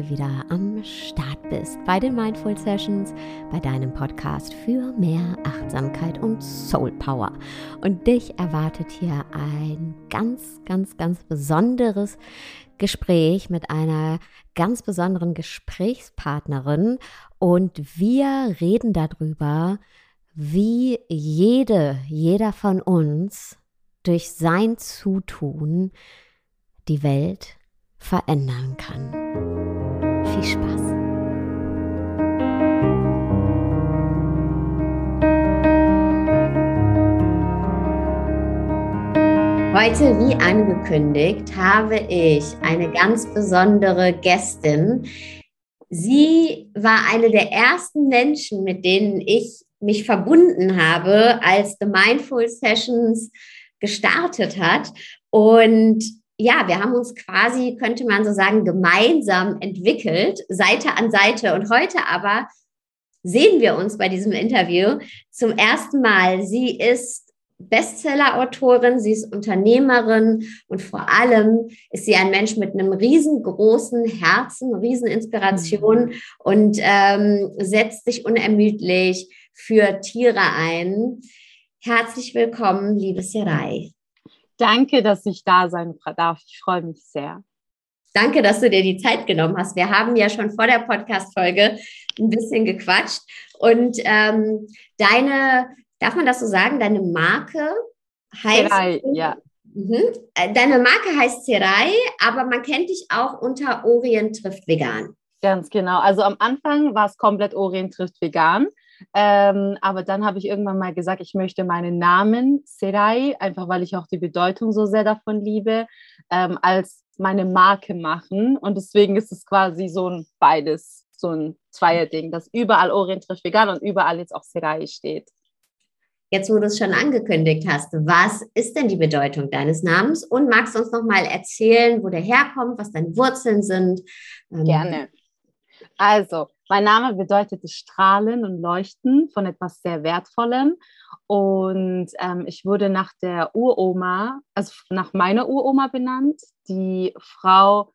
heute wieder am Start bist bei den Mindful Sessions, bei deinem Podcast für mehr Achtsamkeit und Soul Power. Und dich erwartet hier ein ganz, ganz, ganz besonderes Gespräch mit einer ganz besonderen Gesprächspartnerin und wir reden darüber, wie jede, jeder von uns durch sein Zutun die Welt verändern kann. Viel Spaß! Heute, wie angekündigt, habe ich eine ganz besondere Gästin. Sie war eine der ersten Menschen, mit denen ich mich verbunden habe, als The Mindful Sessions gestartet hat. Und ja, wir haben uns quasi, könnte man so sagen, gemeinsam entwickelt, Seite an Seite. Und heute aber sehen wir uns bei diesem Interview zum ersten Mal. Sie ist Bestseller-Autorin, sie ist Unternehmerin und vor allem ist sie ein Mensch mit einem riesengroßen Herzen, Rieseninspiration mhm. und ähm, setzt sich unermüdlich für Tiere ein. Herzlich willkommen, liebe Serai. Danke, dass ich da sein darf. Ich freue mich sehr. Danke, dass du dir die Zeit genommen hast. Wir haben ja schon vor der Podcast-Folge ein bisschen gequatscht. Und ähm, deine, darf man das so sagen, deine Marke heißt. Serai, ja. Mhm. Äh, deine Marke heißt Serai, aber man kennt dich auch unter Orient trifft vegan. Ganz genau. Also am Anfang war es komplett Orient trifft vegan. Ähm, aber dann habe ich irgendwann mal gesagt, ich möchte meinen Namen Serai, einfach weil ich auch die Bedeutung so sehr davon liebe, ähm, als meine Marke machen. Und deswegen ist es quasi so ein beides, so ein Zweierding, dass überall Orient trifft vegan und überall jetzt auch Serai steht. Jetzt, wo du es schon angekündigt hast, was ist denn die Bedeutung deines Namens? Und magst du uns nochmal erzählen, wo der herkommt, was deine Wurzeln sind? Ähm, Gerne. Also, mein Name bedeutet Strahlen und Leuchten von etwas sehr Wertvollem. Und ähm, ich wurde nach der Uroma, also nach meiner Uroma benannt. Die Frau,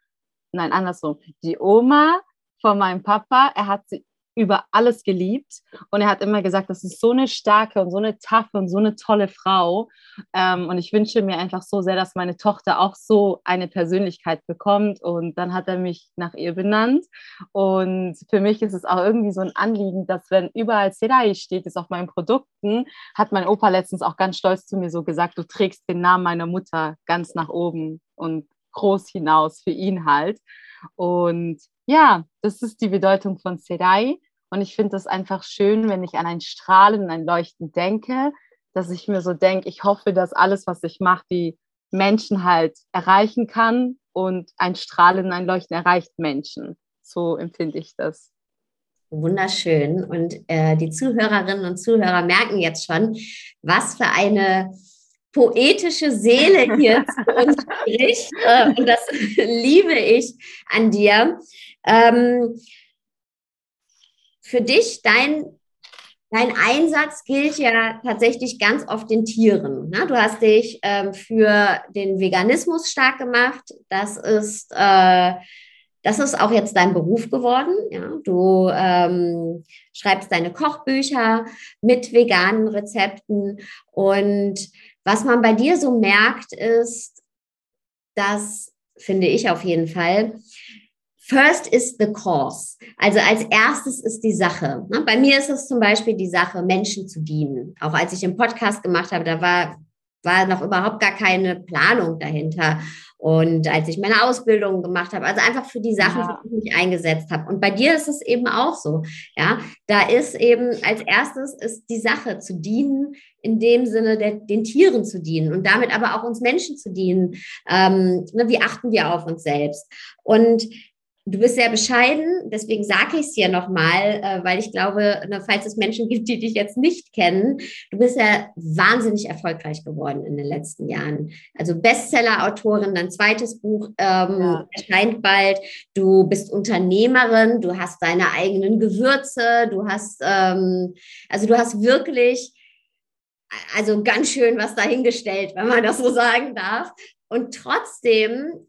nein, andersrum, die Oma von meinem Papa, er hat sie über alles geliebt. Und er hat immer gesagt, das ist so eine starke und so eine taffe und so eine tolle Frau. Ähm, und ich wünsche mir einfach so sehr, dass meine Tochter auch so eine Persönlichkeit bekommt. Und dann hat er mich nach ihr benannt. Und für mich ist es auch irgendwie so ein Anliegen, dass wenn überall Serai steht, ist auf meinen Produkten, hat mein Opa letztens auch ganz stolz zu mir so gesagt, du trägst den Namen meiner Mutter ganz nach oben und groß hinaus für ihn halt. Und ja, das ist die Bedeutung von Serai. Und ich finde es einfach schön, wenn ich an ein Strahlen, ein Leuchten denke, dass ich mir so denke, ich hoffe, dass alles, was ich mache, die Menschen halt erreichen kann und ein Strahlen, ein Leuchten erreicht Menschen. So empfinde ich das. Wunderschön. Und äh, die Zuhörerinnen und Zuhörer merken jetzt schon, was für eine poetische Seele hier zu uns spricht. Äh, und das liebe ich an dir. Ähm, für dich, dein, dein Einsatz gilt ja tatsächlich ganz oft den Tieren. Ne? Du hast dich ähm, für den Veganismus stark gemacht. Das ist, äh, das ist auch jetzt dein Beruf geworden. Ja? Du ähm, schreibst deine Kochbücher mit veganen Rezepten. Und was man bei dir so merkt, ist, dass, finde ich auf jeden Fall, First is the cause. Also als erstes ist die Sache. Ne? Bei mir ist es zum Beispiel die Sache, Menschen zu dienen. Auch als ich den Podcast gemacht habe, da war, war noch überhaupt gar keine Planung dahinter. Und als ich meine Ausbildung gemacht habe, also einfach für die Sachen, ja. für die ich mich eingesetzt habe. Und bei dir ist es eben auch so. Ja, da ist eben als erstes ist die Sache zu dienen, in dem Sinne der, den Tieren zu dienen und damit aber auch uns Menschen zu dienen. Ähm, ne, wie achten wir auf uns selbst? Und Du bist sehr bescheiden, deswegen sage ich es hier nochmal, äh, weil ich glaube, ne, falls es Menschen gibt, die dich jetzt nicht kennen, du bist ja wahnsinnig erfolgreich geworden in den letzten Jahren. Also Bestseller-Autorin, dein zweites Buch ähm, ja. erscheint bald. Du bist Unternehmerin, du hast deine eigenen Gewürze, du hast, ähm, also du hast wirklich, also ganz schön was dahingestellt, wenn man das so sagen darf. Und trotzdem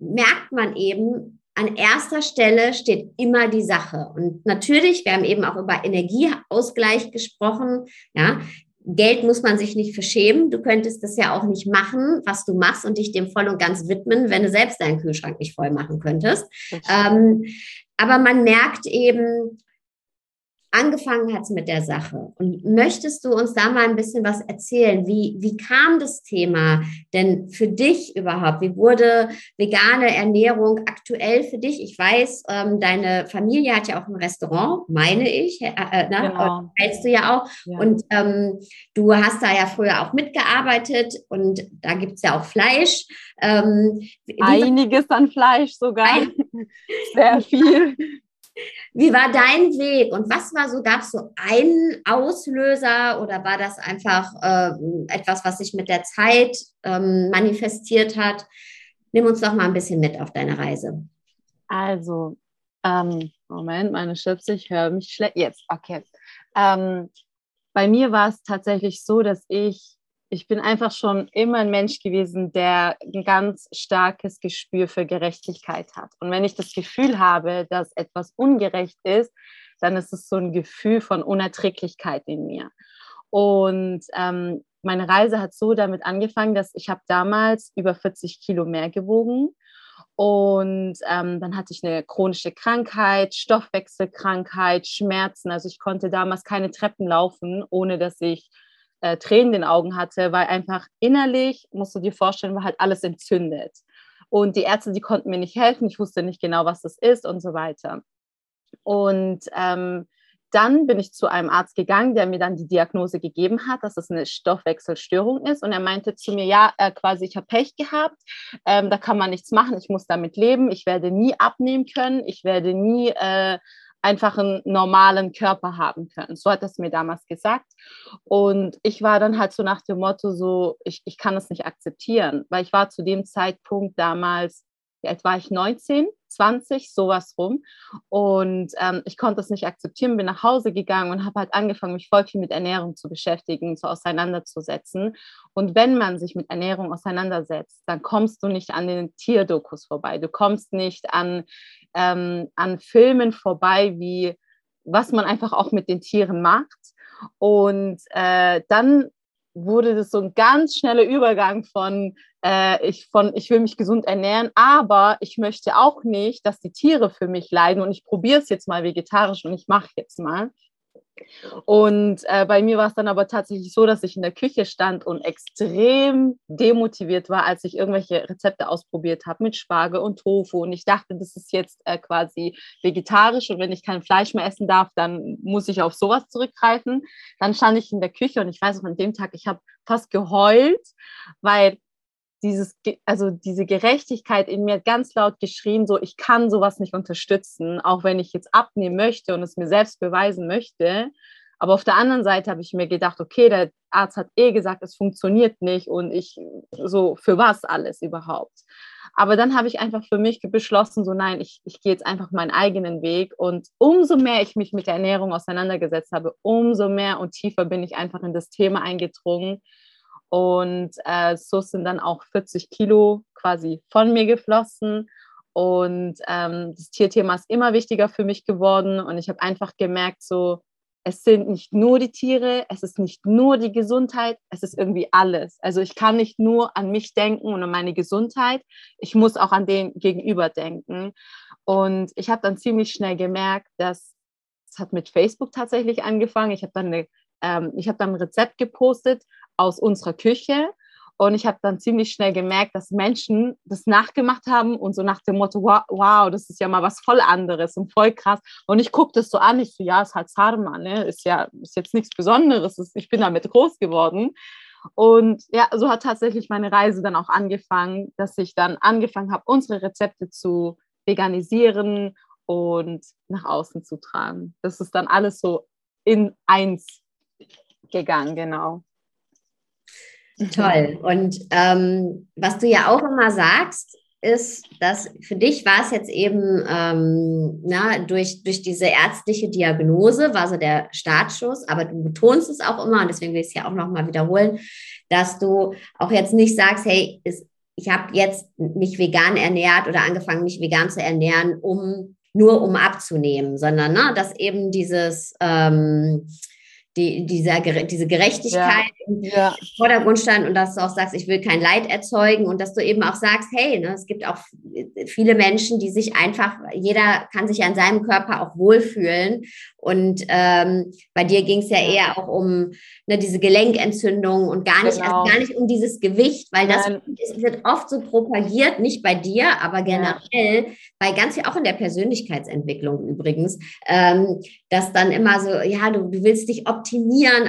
merkt man eben, an erster Stelle steht immer die Sache. Und natürlich, wir haben eben auch über Energieausgleich gesprochen. Ja, Geld muss man sich nicht verschämen. Du könntest das ja auch nicht machen, was du machst und dich dem voll und ganz widmen, wenn du selbst deinen Kühlschrank nicht voll machen könntest. Ähm, aber man merkt eben, angefangen hat es mit der Sache. Und möchtest du uns da mal ein bisschen was erzählen? Wie, wie kam das Thema denn für dich überhaupt? Wie wurde vegane Ernährung aktuell für dich? Ich weiß, ähm, deine Familie hat ja auch ein Restaurant, meine ich. Äh, äh, ne? genau. Hältst du ja auch. Ja. Und ähm, du hast da ja früher auch mitgearbeitet und da gibt es ja auch Fleisch. Ähm, Einiges an Fleisch sogar. Ein Sehr viel. Wie war dein Weg und was war so, gab es so einen Auslöser oder war das einfach äh, etwas, was sich mit der Zeit ähm, manifestiert hat? Nimm uns doch mal ein bisschen mit auf deine Reise. Also, ähm, Moment, meine Schütze, ich höre mich schlecht. Jetzt, okay. Ähm, bei mir war es tatsächlich so, dass ich ich bin einfach schon immer ein Mensch gewesen, der ein ganz starkes Gespür für Gerechtigkeit hat. Und wenn ich das Gefühl habe, dass etwas ungerecht ist, dann ist es so ein Gefühl von Unerträglichkeit in mir. Und ähm, meine Reise hat so damit angefangen, dass ich habe damals über 40 Kilo mehr gewogen. Und ähm, dann hatte ich eine chronische Krankheit, Stoffwechselkrankheit, Schmerzen. Also ich konnte damals keine Treppen laufen, ohne dass ich äh, Tränen in den Augen hatte, weil einfach innerlich, musst du dir vorstellen, war halt alles entzündet. Und die Ärzte, die konnten mir nicht helfen, ich wusste nicht genau, was das ist und so weiter. Und ähm, dann bin ich zu einem Arzt gegangen, der mir dann die Diagnose gegeben hat, dass es eine Stoffwechselstörung ist. Und er meinte zu mir, ja, äh, quasi, ich habe Pech gehabt, ähm, da kann man nichts machen, ich muss damit leben, ich werde nie abnehmen können, ich werde nie äh, einfach einen normalen Körper haben können. So hat es mir damals gesagt. Und ich war dann halt so nach dem Motto so, ich, ich kann das nicht akzeptieren, weil ich war zu dem Zeitpunkt damals wie alt war ich? 19, 20, sowas rum. Und ähm, ich konnte das nicht akzeptieren, bin nach Hause gegangen und habe halt angefangen, mich voll viel mit Ernährung zu beschäftigen, so auseinanderzusetzen. Und wenn man sich mit Ernährung auseinandersetzt, dann kommst du nicht an den Tierdokus vorbei. Du kommst nicht an, ähm, an Filmen vorbei, wie was man einfach auch mit den Tieren macht. Und äh, dann wurde das so ein ganz schneller Übergang von äh, ich, von, ich will mich gesund ernähren, aber ich möchte auch nicht, dass die Tiere für mich leiden und ich probiere es jetzt mal vegetarisch und ich mache jetzt mal. Und äh, bei mir war es dann aber tatsächlich so, dass ich in der Küche stand und extrem demotiviert war, als ich irgendwelche Rezepte ausprobiert habe mit Spargel und Tofu. Und ich dachte, das ist jetzt äh, quasi vegetarisch und wenn ich kein Fleisch mehr essen darf, dann muss ich auf sowas zurückgreifen. Dann stand ich in der Küche und ich weiß auch an dem Tag, ich habe fast geheult, weil dieses, also diese Gerechtigkeit in mir ganz laut geschrien, so ich kann sowas nicht unterstützen, auch wenn ich jetzt abnehmen möchte und es mir selbst beweisen möchte. Aber auf der anderen Seite habe ich mir gedacht, okay, der Arzt hat eh gesagt, es funktioniert nicht und ich so für was alles überhaupt. Aber dann habe ich einfach für mich beschlossen, so nein, ich, ich gehe jetzt einfach meinen eigenen Weg. Und umso mehr ich mich mit der Ernährung auseinandergesetzt habe, umso mehr und tiefer bin ich einfach in das Thema eingedrungen und äh, so sind dann auch 40 Kilo quasi von mir geflossen. Und ähm, das Tierthema ist immer wichtiger für mich geworden. Und ich habe einfach gemerkt, so, es sind nicht nur die Tiere, es ist nicht nur die Gesundheit, es ist irgendwie alles. Also ich kann nicht nur an mich denken und an meine Gesundheit, ich muss auch an den Gegenüber denken. Und ich habe dann ziemlich schnell gemerkt, dass es hat mit Facebook tatsächlich angefangen. Ich habe dann, ähm, hab dann ein Rezept gepostet aus unserer Küche. Und ich habe dann ziemlich schnell gemerkt, dass Menschen das nachgemacht haben und so nach dem Motto, wow, das ist ja mal was voll anderes und voll krass. Und ich gucke das so an, ich so, ja, ist halt Sarma, ne? ist ja ist jetzt nichts Besonderes, ich bin damit groß geworden. Und ja, so hat tatsächlich meine Reise dann auch angefangen, dass ich dann angefangen habe, unsere Rezepte zu veganisieren und nach außen zu tragen. Das ist dann alles so in eins gegangen, genau. Toll. Und ähm, was du ja auch immer sagst, ist, dass für dich war es jetzt eben ähm, na, durch, durch diese ärztliche Diagnose, war so der Startschuss, aber du betonst es auch immer, und deswegen will ich es ja auch nochmal wiederholen, dass du auch jetzt nicht sagst, hey, es ich habe jetzt mich vegan ernährt oder angefangen, mich vegan zu ernähren, um nur um abzunehmen, sondern ne, dass eben dieses ähm, die, dieser, diese Gerechtigkeit ja. ja. im Vordergrund stand und dass du auch sagst, ich will kein Leid erzeugen und dass du eben auch sagst, hey, ne, es gibt auch viele Menschen, die sich einfach, jeder kann sich an seinem Körper auch wohlfühlen und ähm, bei dir ging es ja eher auch um ne, diese Gelenkentzündung und gar nicht, genau. also gar nicht um dieses Gewicht, weil das wird oft so propagiert, nicht bei dir, aber generell, ja. bei ganz viel auch in der Persönlichkeitsentwicklung übrigens, ähm, dass dann immer so, ja, du, du willst dich optimieren,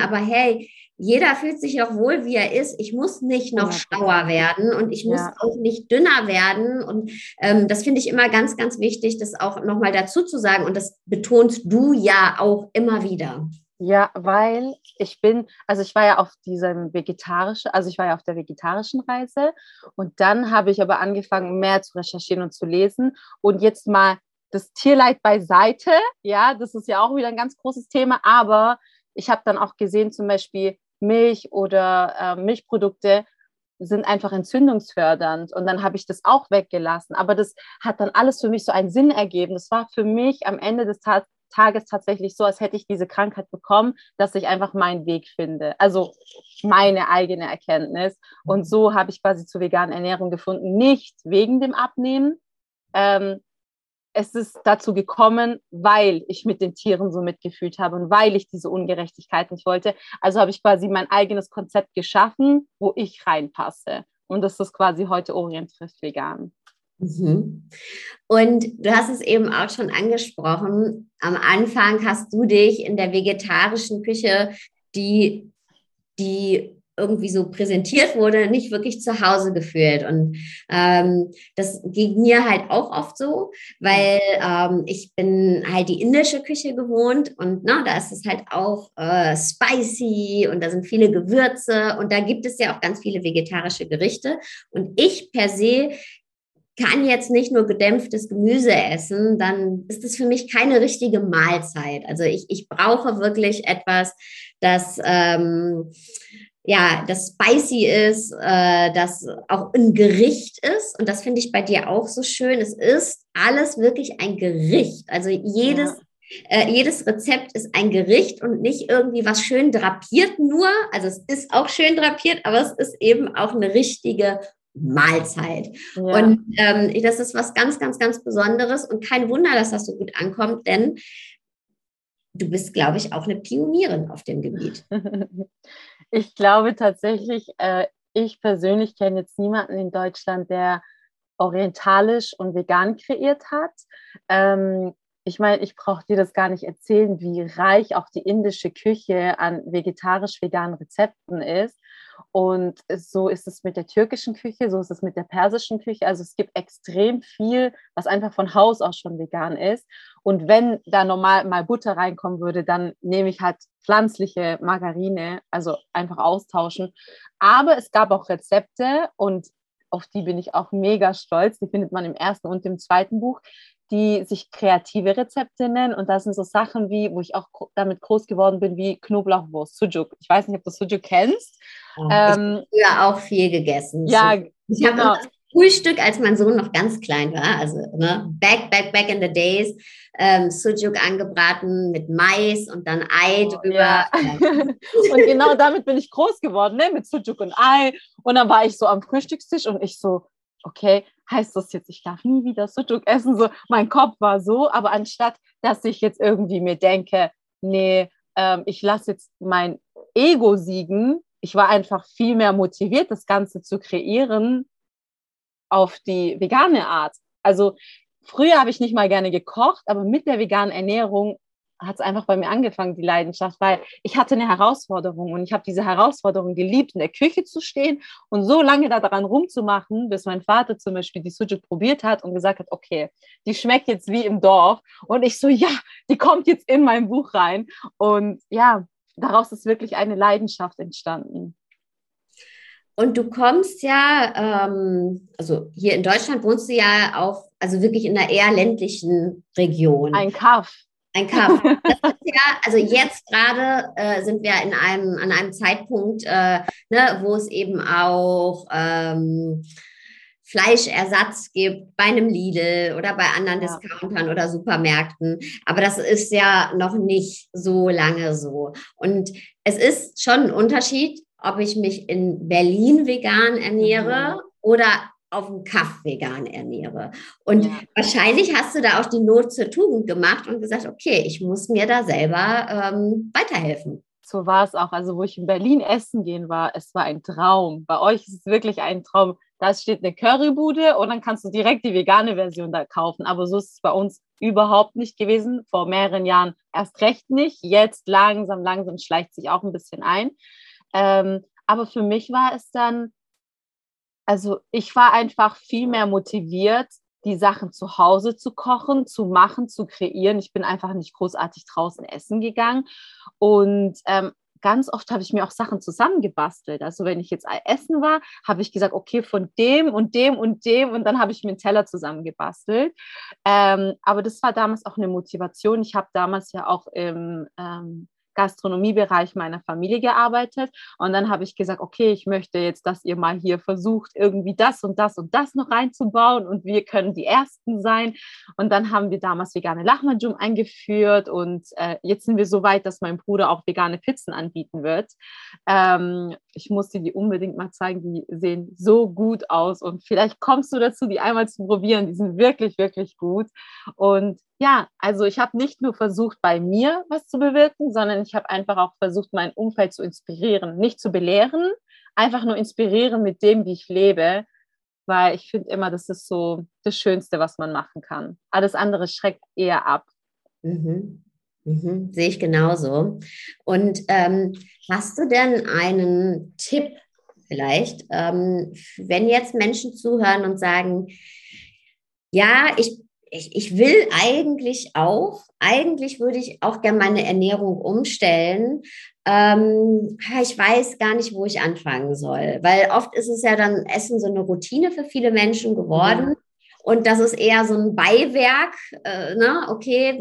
aber hey, jeder fühlt sich doch wohl, wie er ist. Ich muss nicht noch ja. schlauer werden und ich muss ja. auch nicht dünner werden. Und ähm, das finde ich immer ganz, ganz wichtig, das auch nochmal dazu zu sagen. Und das betonst du ja auch immer wieder. Ja, weil ich bin, also ich war ja auf diesem vegetarischen, also ich war ja auf der vegetarischen Reise und dann habe ich aber angefangen, mehr zu recherchieren und zu lesen und jetzt mal das Tierleid beiseite, ja, das ist ja auch wieder ein ganz großes Thema, aber ich habe dann auch gesehen, zum Beispiel Milch oder äh, Milchprodukte sind einfach entzündungsfördernd. Und dann habe ich das auch weggelassen. Aber das hat dann alles für mich so einen Sinn ergeben. Das war für mich am Ende des Ta Tages tatsächlich so, als hätte ich diese Krankheit bekommen, dass ich einfach meinen Weg finde. Also meine eigene Erkenntnis. Und so habe ich quasi zur veganen Ernährung gefunden. Nicht wegen dem Abnehmen, ähm, es ist dazu gekommen, weil ich mit den Tieren so mitgefühlt habe und weil ich diese Ungerechtigkeit nicht wollte. Also habe ich quasi mein eigenes Konzept geschaffen, wo ich reinpasse. Und das ist quasi heute Orient vegan. Mhm. Und du hast es eben auch schon angesprochen. Am Anfang hast du dich in der vegetarischen Küche, die, die irgendwie so präsentiert wurde, nicht wirklich zu Hause gefühlt. Und ähm, das ging mir halt auch oft so, weil ähm, ich bin halt die indische Küche gewohnt und na, ne, da ist es halt auch äh, spicy und da sind viele Gewürze und da gibt es ja auch ganz viele vegetarische Gerichte. Und ich per se kann jetzt nicht nur gedämpftes Gemüse essen, dann ist es für mich keine richtige Mahlzeit. Also ich, ich brauche wirklich etwas, das ähm, ja, das spicy ist, äh, das auch ein Gericht ist. Und das finde ich bei dir auch so schön. Es ist alles wirklich ein Gericht. Also jedes, ja. äh, jedes Rezept ist ein Gericht und nicht irgendwie was schön drapiert nur. Also es ist auch schön drapiert, aber es ist eben auch eine richtige Mahlzeit. Ja. Und ähm, das ist was ganz, ganz, ganz Besonderes und kein Wunder, dass das so gut ankommt, denn du bist, glaube ich, auch eine Pionierin auf dem Gebiet. Ich glaube tatsächlich, äh, ich persönlich kenne jetzt niemanden in Deutschland, der orientalisch und vegan kreiert hat. Ähm, ich meine, ich brauche dir das gar nicht erzählen, wie reich auch die indische Küche an vegetarisch-veganen Rezepten ist. Und so ist es mit der türkischen Küche, so ist es mit der persischen Küche. Also es gibt extrem viel, was einfach von Haus aus schon vegan ist. Und wenn da normal mal Butter reinkommen würde, dann nehme ich halt pflanzliche Margarine, also einfach austauschen. Aber es gab auch Rezepte und auf die bin ich auch mega stolz. Die findet man im ersten und im zweiten Buch, die sich kreative Rezepte nennen. Und das sind so Sachen wie, wo ich auch damit groß geworden bin, wie Knoblauchwurst, Sujuk. Ich weiß nicht, ob du Sujuk kennst. Ja, ähm, ich habe früher auch viel gegessen. Ja, ich genau. habe Frühstück, als mein Sohn noch ganz klein war, also ne, back, back, back in the days, ähm, Sujuk angebraten mit Mais und dann Ei oh, drüber. Ja. und genau damit bin ich groß geworden, ne, mit Sujuk und Ei. Und dann war ich so am Frühstückstisch und ich so, okay, heißt das jetzt, ich darf nie wieder Sujuk essen? So, mein Kopf war so, aber anstatt, dass ich jetzt irgendwie mir denke, nee, ähm, ich lasse jetzt mein Ego siegen, ich war einfach viel mehr motiviert, das Ganze zu kreieren auf die vegane Art. Also früher habe ich nicht mal gerne gekocht, aber mit der veganen Ernährung hat es einfach bei mir angefangen, die Leidenschaft, weil ich hatte eine Herausforderung und ich habe diese Herausforderung geliebt, in der Küche zu stehen und so lange daran rumzumachen, bis mein Vater zum Beispiel die Sujuk probiert hat und gesagt hat, okay, die schmeckt jetzt wie im Dorf und ich so, ja, die kommt jetzt in mein Buch rein und ja, daraus ist wirklich eine Leidenschaft entstanden. Und du kommst ja, ähm, also hier in Deutschland wohnst du ja auch, also wirklich in einer eher ländlichen Region. Ein Kaff. Ein ist ja, also jetzt gerade äh, sind wir in einem, an einem Zeitpunkt, äh, ne, wo es eben auch ähm, Fleischersatz gibt bei einem Lidl oder bei anderen ja. Discountern oder Supermärkten. Aber das ist ja noch nicht so lange so. Und es ist schon ein Unterschied, ob ich mich in Berlin vegan ernähre mhm. oder auf dem Kaff vegan ernähre. Und ja. wahrscheinlich hast du da auch die Not zur Tugend gemacht und gesagt, okay, ich muss mir da selber ähm, weiterhelfen. So war es auch. Also, wo ich in Berlin essen gehen war, es war ein Traum. Bei euch ist es wirklich ein Traum. Da steht eine Currybude und dann kannst du direkt die vegane Version da kaufen. Aber so ist es bei uns überhaupt nicht gewesen. Vor mehreren Jahren erst recht nicht. Jetzt langsam, langsam schleicht sich auch ein bisschen ein. Ähm, aber für mich war es dann also ich war einfach viel mehr motiviert, die Sachen zu Hause zu kochen, zu machen, zu kreieren. Ich bin einfach nicht großartig draußen essen gegangen. Und ähm, ganz oft habe ich mir auch Sachen zusammengebastelt. Also wenn ich jetzt essen war, habe ich gesagt, okay, von dem und dem und dem und dann habe ich mir einen Teller zusammengebastelt. Ähm, aber das war damals auch eine Motivation. Ich habe damals ja auch im ähm, Gastronomiebereich meiner Familie gearbeitet. Und dann habe ich gesagt, okay, ich möchte jetzt, dass ihr mal hier versucht, irgendwie das und das und das noch reinzubauen und wir können die Ersten sein. Und dann haben wir damals vegane Lachmanjum eingeführt und äh, jetzt sind wir so weit, dass mein Bruder auch vegane Pizzen anbieten wird. Ähm, ich muss dir die unbedingt mal zeigen, die sehen so gut aus und vielleicht kommst du dazu, die einmal zu probieren. Die sind wirklich, wirklich gut. Und ja, also ich habe nicht nur versucht, bei mir was zu bewirken, sondern ich habe einfach auch versucht, mein Umfeld zu inspirieren, nicht zu belehren, einfach nur inspirieren mit dem, wie ich lebe, weil ich finde immer, das ist so das Schönste, was man machen kann. Alles andere schreckt eher ab. Mhm. Mhm. Sehe ich genauso. Und ähm, hast du denn einen Tipp vielleicht, ähm, wenn jetzt Menschen zuhören und sagen, ja, ich ich, ich will eigentlich auch, eigentlich würde ich auch gerne meine Ernährung umstellen. Ähm, ich weiß gar nicht, wo ich anfangen soll, weil oft ist es ja dann Essen so eine Routine für viele Menschen geworden. Mhm. Und das ist eher so ein Beiwerk, äh, ne? okay,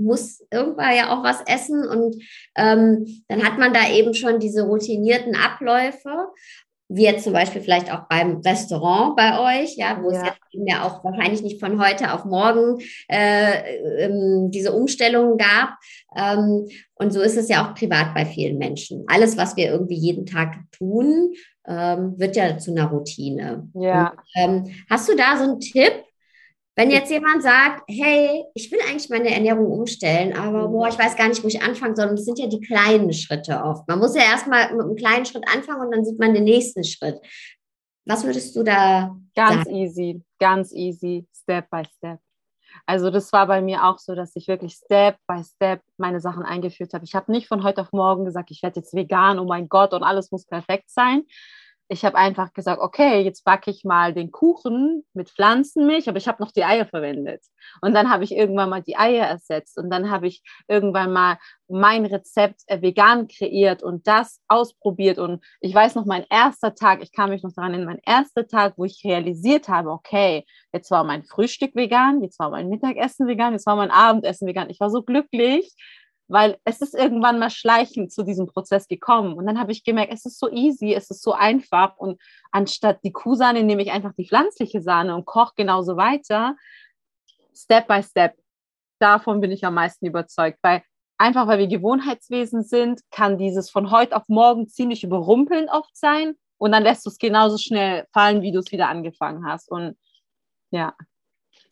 muss irgendwann ja auch was essen. Und ähm, dann hat man da eben schon diese routinierten Abläufe wie jetzt zum Beispiel vielleicht auch beim Restaurant bei euch, ja, wo ja. es jetzt eben ja auch wahrscheinlich nicht von heute auf morgen äh, ähm, diese Umstellungen gab. Ähm, und so ist es ja auch privat bei vielen Menschen. Alles, was wir irgendwie jeden Tag tun, ähm, wird ja zu einer Routine. Ja. Und, ähm, hast du da so einen Tipp, wenn jetzt jemand sagt, hey, ich will eigentlich meine Ernährung umstellen, aber boah, ich weiß gar nicht, wo ich anfangen soll. Und das sind ja die kleinen Schritte oft. Man muss ja erstmal mit einem kleinen Schritt anfangen und dann sieht man den nächsten Schritt. Was würdest du da Ganz sagen? easy, ganz easy, Step by Step. Also das war bei mir auch so, dass ich wirklich Step by Step meine Sachen eingeführt habe. Ich habe nicht von heute auf morgen gesagt, ich werde jetzt vegan, oh mein Gott, und alles muss perfekt sein, ich habe einfach gesagt, okay, jetzt backe ich mal den Kuchen mit Pflanzenmilch, aber ich habe noch die Eier verwendet. Und dann habe ich irgendwann mal die Eier ersetzt und dann habe ich irgendwann mal mein Rezept äh, vegan kreiert und das ausprobiert. Und ich weiß noch, mein erster Tag, ich kann mich noch daran erinnern, mein erster Tag, wo ich realisiert habe, okay, jetzt war mein Frühstück vegan, jetzt war mein Mittagessen vegan, jetzt war mein Abendessen vegan. Ich war so glücklich, weil es ist irgendwann mal schleichend zu diesem Prozess gekommen. Und dann habe ich gemerkt, es ist so easy, es ist so einfach. Und anstatt die Kuhsahne nehme ich einfach die pflanzliche Sahne und koche genauso weiter. Step by Step. Davon bin ich am meisten überzeugt, weil einfach weil wir Gewohnheitswesen sind, kann dieses von heute auf morgen ziemlich überrumpelnd oft sein. Und dann lässt du es genauso schnell fallen, wie du es wieder angefangen hast. Und ja.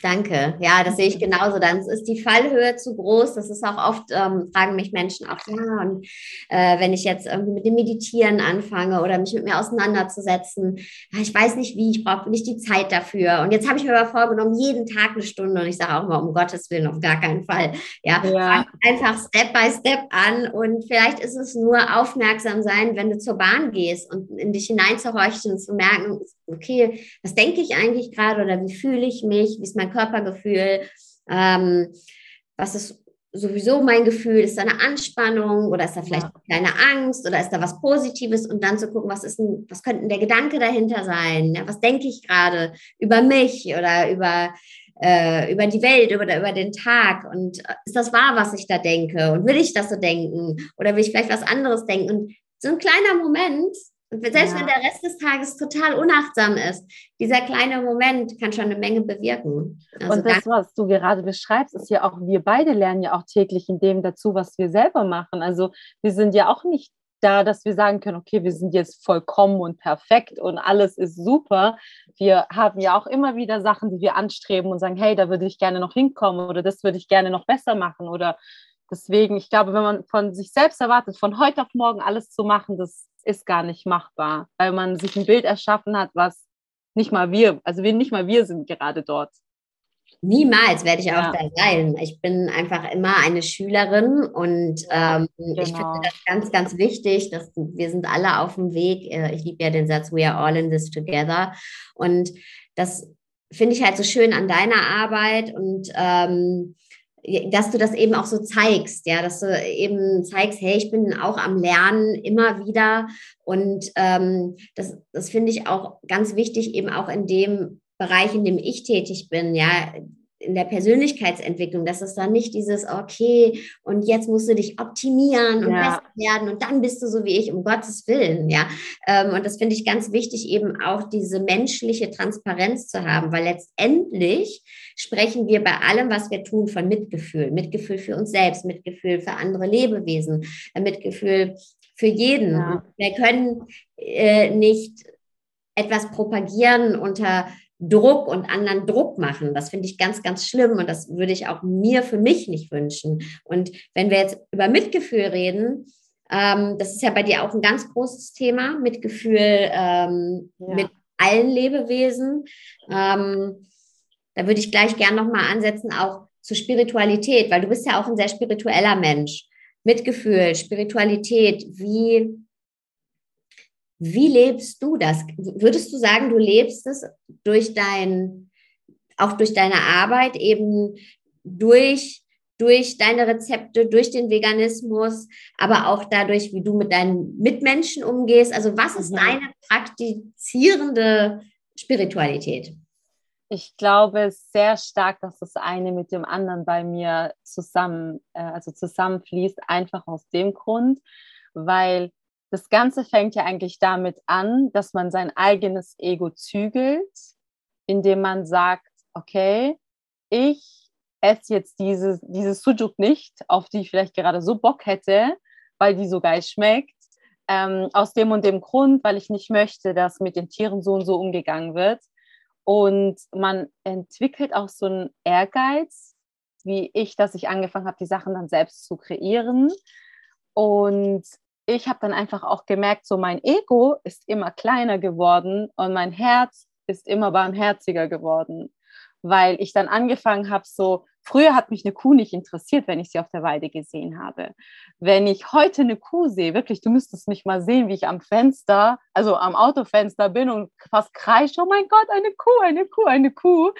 Danke. Ja, das sehe ich genauso. Dann ist die Fallhöhe zu groß. Das ist auch oft, ähm, fragen mich Menschen auch, ja, und äh, wenn ich jetzt irgendwie mit dem Meditieren anfange oder mich mit mir auseinanderzusetzen, ja, ich weiß nicht wie, ich brauche nicht die Zeit dafür. Und jetzt habe ich mir aber vorgenommen, jeden Tag eine Stunde und ich sage auch immer, um Gottes Willen, auf gar keinen Fall. Ja, ja. einfach Step by Step an und vielleicht ist es nur aufmerksam sein, wenn du zur Bahn gehst und in dich hineinzuhorchen und zu merken, okay, was denke ich eigentlich gerade oder wie fühle ich mich, wie ist mein Körpergefühl, ähm, was ist sowieso mein Gefühl, ist da eine Anspannung oder ist da vielleicht ja. eine Angst oder ist da was Positives und dann zu gucken, was ist denn, was könnte der Gedanke dahinter sein, ja, was denke ich gerade über mich oder über äh, über die Welt oder über den Tag und äh, ist das wahr, was ich da denke und will ich das so denken oder will ich vielleicht was anderes denken und so ein kleiner Moment selbst ja. wenn der Rest des Tages total unachtsam ist, dieser kleine Moment kann schon eine Menge bewirken. Also und das, was du gerade beschreibst, ist ja auch, wir beide lernen ja auch täglich in dem dazu, was wir selber machen. Also wir sind ja auch nicht da, dass wir sagen können, okay, wir sind jetzt vollkommen und perfekt und alles ist super. Wir haben ja auch immer wieder Sachen, die wir anstreben und sagen, hey, da würde ich gerne noch hinkommen oder das würde ich gerne noch besser machen oder deswegen, ich glaube, wenn man von sich selbst erwartet, von heute auf morgen alles zu machen, das ist gar nicht machbar, weil man sich ein Bild erschaffen hat, was nicht mal wir, also wir nicht mal wir sind gerade dort. Niemals werde ich auch ja. da sein. Ich bin einfach immer eine Schülerin und ähm, genau. ich finde genau. das ganz, ganz wichtig, dass wir sind alle auf dem Weg. Äh, ich liebe ja den Satz, we are all in this together. Und das finde ich halt so schön an deiner Arbeit und ähm, dass du das eben auch so zeigst, ja, dass du eben zeigst, hey, ich bin auch am Lernen immer wieder. Und ähm, das, das finde ich auch ganz wichtig, eben auch in dem Bereich, in dem ich tätig bin, ja, in der Persönlichkeitsentwicklung, dass es dann nicht dieses, okay, und jetzt musst du dich optimieren und ja. besser werden und dann bist du so wie ich, um Gottes Willen, ja. Ähm, und das finde ich ganz wichtig, eben auch diese menschliche Transparenz zu haben, weil letztendlich sprechen wir bei allem, was wir tun, von Mitgefühl. Mitgefühl für uns selbst, Mitgefühl für andere Lebewesen, äh, Mitgefühl für jeden. Ja. Wir können äh, nicht etwas propagieren unter Druck und anderen Druck machen. Das finde ich ganz, ganz schlimm und das würde ich auch mir für mich nicht wünschen. Und wenn wir jetzt über Mitgefühl reden, ähm, das ist ja bei dir auch ein ganz großes Thema, Mitgefühl ähm, ja. mit allen Lebewesen. Ähm, da würde ich gleich gern nochmal ansetzen, auch zur Spiritualität, weil du bist ja auch ein sehr spiritueller Mensch. Mitgefühl, Spiritualität, wie wie lebst du das? Würdest du sagen, du lebst es durch dein, auch durch deine Arbeit, eben durch, durch deine Rezepte, durch den Veganismus, aber auch dadurch, wie du mit deinen Mitmenschen umgehst? Also was ist mhm. deine praktizierende Spiritualität? Ich glaube sehr stark, dass das eine mit dem anderen bei mir zusammen, äh, also zusammenfließt, einfach aus dem Grund, weil das Ganze fängt ja eigentlich damit an, dass man sein eigenes Ego zügelt, indem man sagt, okay, ich esse jetzt diese, diese Sujuk nicht, auf die ich vielleicht gerade so Bock hätte, weil die so geil schmeckt. Ähm, aus dem und dem Grund, weil ich nicht möchte, dass mit den Tieren so und so umgegangen wird. Und man entwickelt auch so einen Ehrgeiz, wie ich, dass ich angefangen habe, die Sachen dann selbst zu kreieren. Und ich habe dann einfach auch gemerkt, so mein Ego ist immer kleiner geworden und mein Herz ist immer barmherziger geworden, weil ich dann angefangen habe, so früher hat mich eine Kuh nicht interessiert, wenn ich sie auf der Weide gesehen habe. Wenn ich heute eine Kuh sehe, wirklich, du müsstest mich mal sehen, wie ich am Fenster, also am Autofenster bin und fast kreische, oh mein Gott, eine Kuh, eine Kuh, eine Kuh.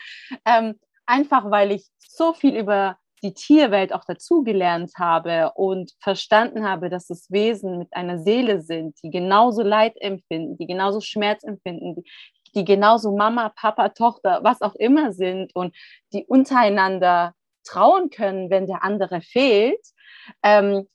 Ähm, einfach weil ich so viel über die Tierwelt auch dazugelernt habe und verstanden habe, dass es Wesen mit einer Seele sind, die genauso Leid empfinden, die genauso Schmerz empfinden, die, die genauso Mama, Papa, Tochter, was auch immer sind und die untereinander trauen können, wenn der andere fehlt. Ähm,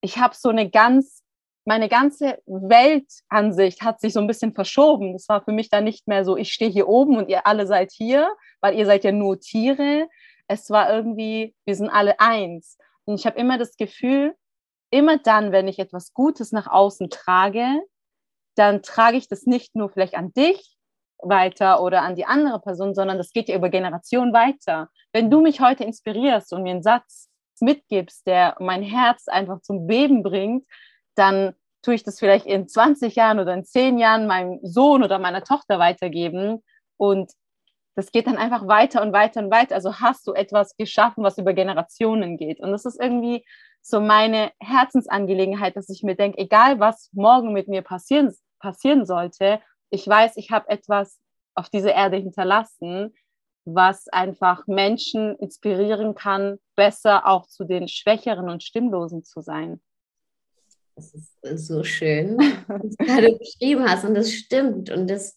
ich habe so eine ganz, meine ganze Weltansicht hat sich so ein bisschen verschoben. Das war für mich dann nicht mehr so, ich stehe hier oben und ihr alle seid hier, weil ihr seid ja nur Tiere, es war irgendwie, wir sind alle eins. Und ich habe immer das Gefühl, immer dann, wenn ich etwas Gutes nach außen trage, dann trage ich das nicht nur vielleicht an dich weiter oder an die andere Person, sondern das geht ja über Generationen weiter. Wenn du mich heute inspirierst und mir einen Satz mitgibst, der mein Herz einfach zum Beben bringt, dann tue ich das vielleicht in 20 Jahren oder in 10 Jahren meinem Sohn oder meiner Tochter weitergeben. Und das geht dann einfach weiter und weiter und weiter. Also hast du etwas geschaffen, was über Generationen geht. Und das ist irgendwie so meine Herzensangelegenheit, dass ich mir denke, egal was morgen mit mir passieren, passieren sollte, ich weiß, ich habe etwas auf dieser Erde hinterlassen, was einfach Menschen inspirieren kann, besser auch zu den Schwächeren und Stimmlosen zu sein. Das ist so schön, was du gerade beschrieben hast. Und das stimmt. Und das